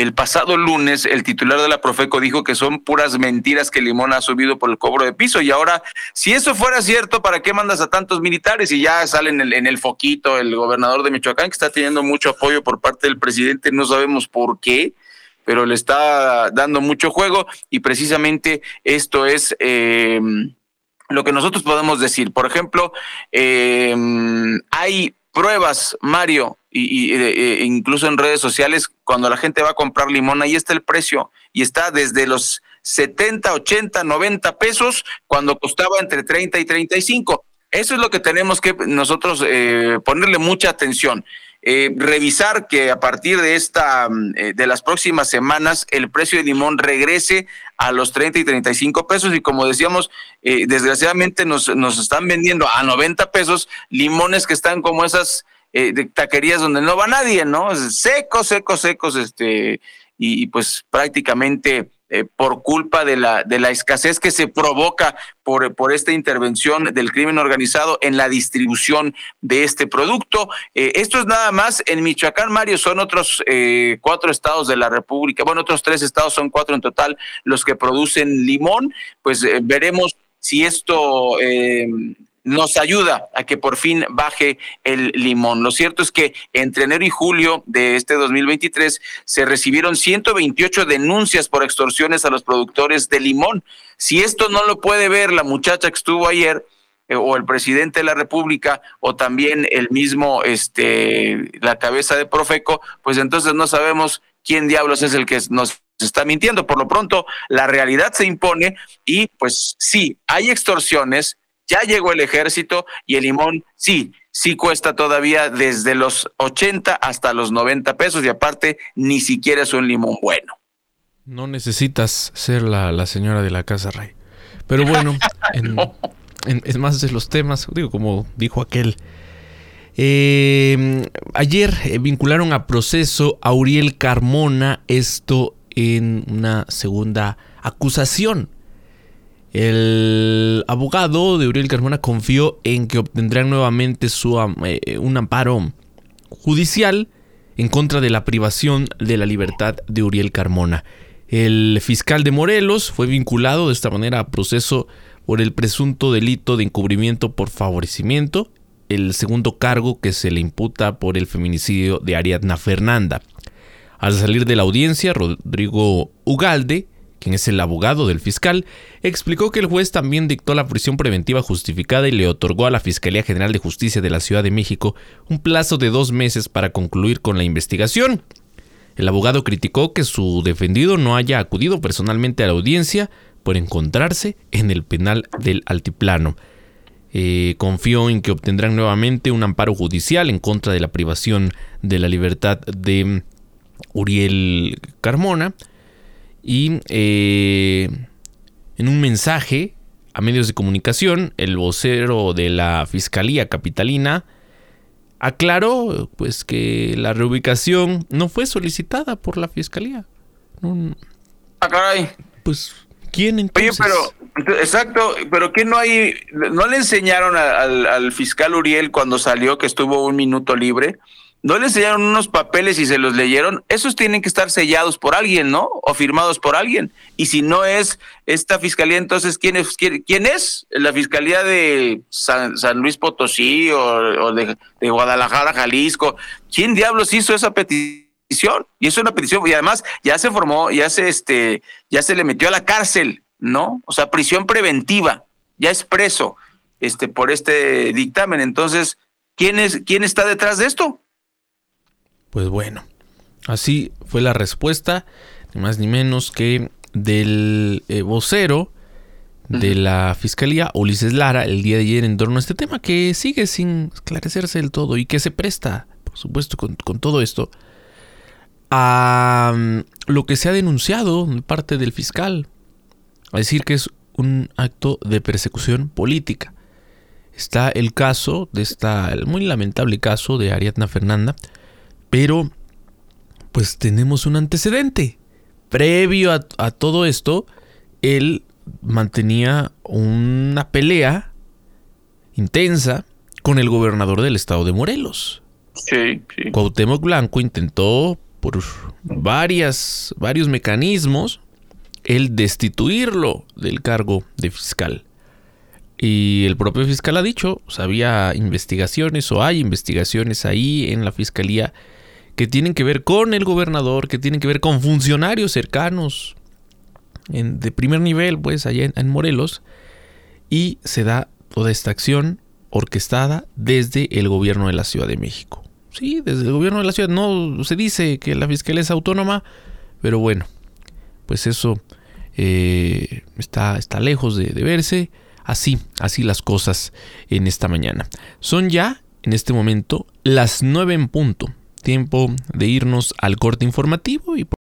el pasado lunes, el titular de la Profeco dijo que son puras mentiras que Limón ha subido por el cobro de piso. Y ahora, si eso fuera cierto, ¿para qué mandas a tantos militares? Y ya sale en el, foquito el gobernador de Michoacán, que está teniendo mucho apoyo por parte del presidente, no sabemos por qué pero le está dando mucho juego y precisamente esto es eh, lo que nosotros podemos decir. Por ejemplo, eh, hay pruebas, Mario, y, e incluso en redes sociales, cuando la gente va a comprar limón, ahí está el precio y está desde los 70, 80, 90 pesos cuando costaba entre 30 y 35. Eso es lo que tenemos que nosotros eh, ponerle mucha atención. Eh, revisar que a partir de esta mm, eh, de las próximas semanas el precio de limón regrese a los 30 y 35 pesos y como decíamos desgraciadamente nos, nos están vendiendo a 90 pesos limones que están como esas eh, taquerías donde no va nadie, ¿no? Secos, secos, secos, este, y, pues prácticamente eh, por culpa de la, de la escasez que se provoca por, por esta intervención del crimen organizado en la distribución de este producto. Eh, esto es nada más en Michoacán, Mario, son otros cuatro estados de la República, bueno, otros tres estados, son cuatro en total los que producen limón, pues veremos si esto nos ayuda a que por fin baje el limón. Lo cierto es que entre enero y julio de este 2023 se recibieron 128 denuncias por extorsiones a los productores de limón. Si esto no lo puede ver la muchacha que estuvo ayer, eh, o el presidente de la República o también el mismo este la cabeza de Profeco, pues entonces no sabemos quién diablos es el que nos está mintiendo. Por lo pronto, la realidad se impone y pues sí, hay extorsiones, ya llegó el ejército y el limón sí, sí cuesta todavía desde los 80 hasta los 90 pesos y aparte ni siquiera es un limón bueno. No necesitas ser la, señora de la casa rey. Pero bueno, es más de los temas, digo, como dijo aquel. Eh, ayer eh, vincularon a proceso a Uriel Carmona, esto en una segunda acusación. El abogado de Uriel Carmona confió en que obtendrán nuevamente su, eh, un amparo judicial en contra de la privación de la libertad de Uriel Carmona. El fiscal de Morelos fue vinculado de esta manera a proceso por el presunto delito de encubrimiento por favorecimiento, el segundo cargo que se le imputa por el feminicidio de Ariadna Fernanda. Al salir de la audiencia, Rodrigo Ugalde quien es el abogado del fiscal, explicó que el juez también dictó la prisión preventiva justificada y le otorgó a la Fiscalía General de Justicia de la Ciudad de México un plazo de dos meses para concluir con la investigación. El abogado criticó que su defendido no haya acudido personalmente a la audiencia por encontrarse en el penal del Altiplano. Eh, confió en que obtendrán nuevamente un amparo judicial en contra de la privación de la libertad de Uriel Carmona y eh, en un mensaje a medios de comunicación, el vocero de la Fiscalía Capitalina aclaró pues que la reubicación no fue solicitada por la Fiscalía. ah, caray. Pues, ¿quién entonces? Oye, pero, exacto, pero ¿qué no hay? ¿No le enseñaron al, al fiscal Uriel cuando salió que estuvo un minuto libre? No le enseñaron unos papeles y se los leyeron, esos tienen que estar sellados por alguien, ¿no? O firmados por alguien. Y si no es esta fiscalía, entonces, ¿quién es? ¿Quién, es? ¿La fiscalía de San, Luis Potosí o, de, Guadalajara, Jalisco? ¿Quién diablos hizo esa petición? Y es una petición, y además ya se formó, ya se, este, ya se le metió a la cárcel, ¿no? O sea, prisión preventiva, ya es preso este, por este dictamen. Entonces, ¿quién, es, ¿quién está detrás de esto? Pues bueno, así fue la respuesta, ni más ni menos que del eh, vocero de la Fiscalía, Ulises Lara, el día de ayer en torno a este tema que sigue sin esclarecerse del todo y que se presta, por supuesto, con, todo esto, a mm, lo que se ha denunciado de parte del fiscal, a decir que es un acto de persecución política. está el caso de esta, el muy lamentable caso de Ariadna Fernanda, pero pues tenemos un antecedente. Previo a, a todo esto, él mantenía una pelea intensa con el gobernador del estado de Morelos. Sí, sí. Cuauhtémoc Blanco intentó por varias, varios mecanismos el destituirlo del cargo de fiscal. Y el propio fiscal ha dicho, o había investigaciones o hay investigaciones ahí en la fiscalía que tienen que ver con el gobernador, que tienen que ver con funcionarios cercanos en, de primer nivel, pues allá en, Morelos, y se da toda esta acción orquestada desde el gobierno de la Ciudad de México. Sí, desde el gobierno de la ciudad. No se dice que la fiscalía es autónoma, pero bueno, pues eso eh, está, está lejos de, verse. Así, así las cosas en esta mañana. Son ya, en este momento, las 9 en punto. Tiempo de irnos al corte informativo y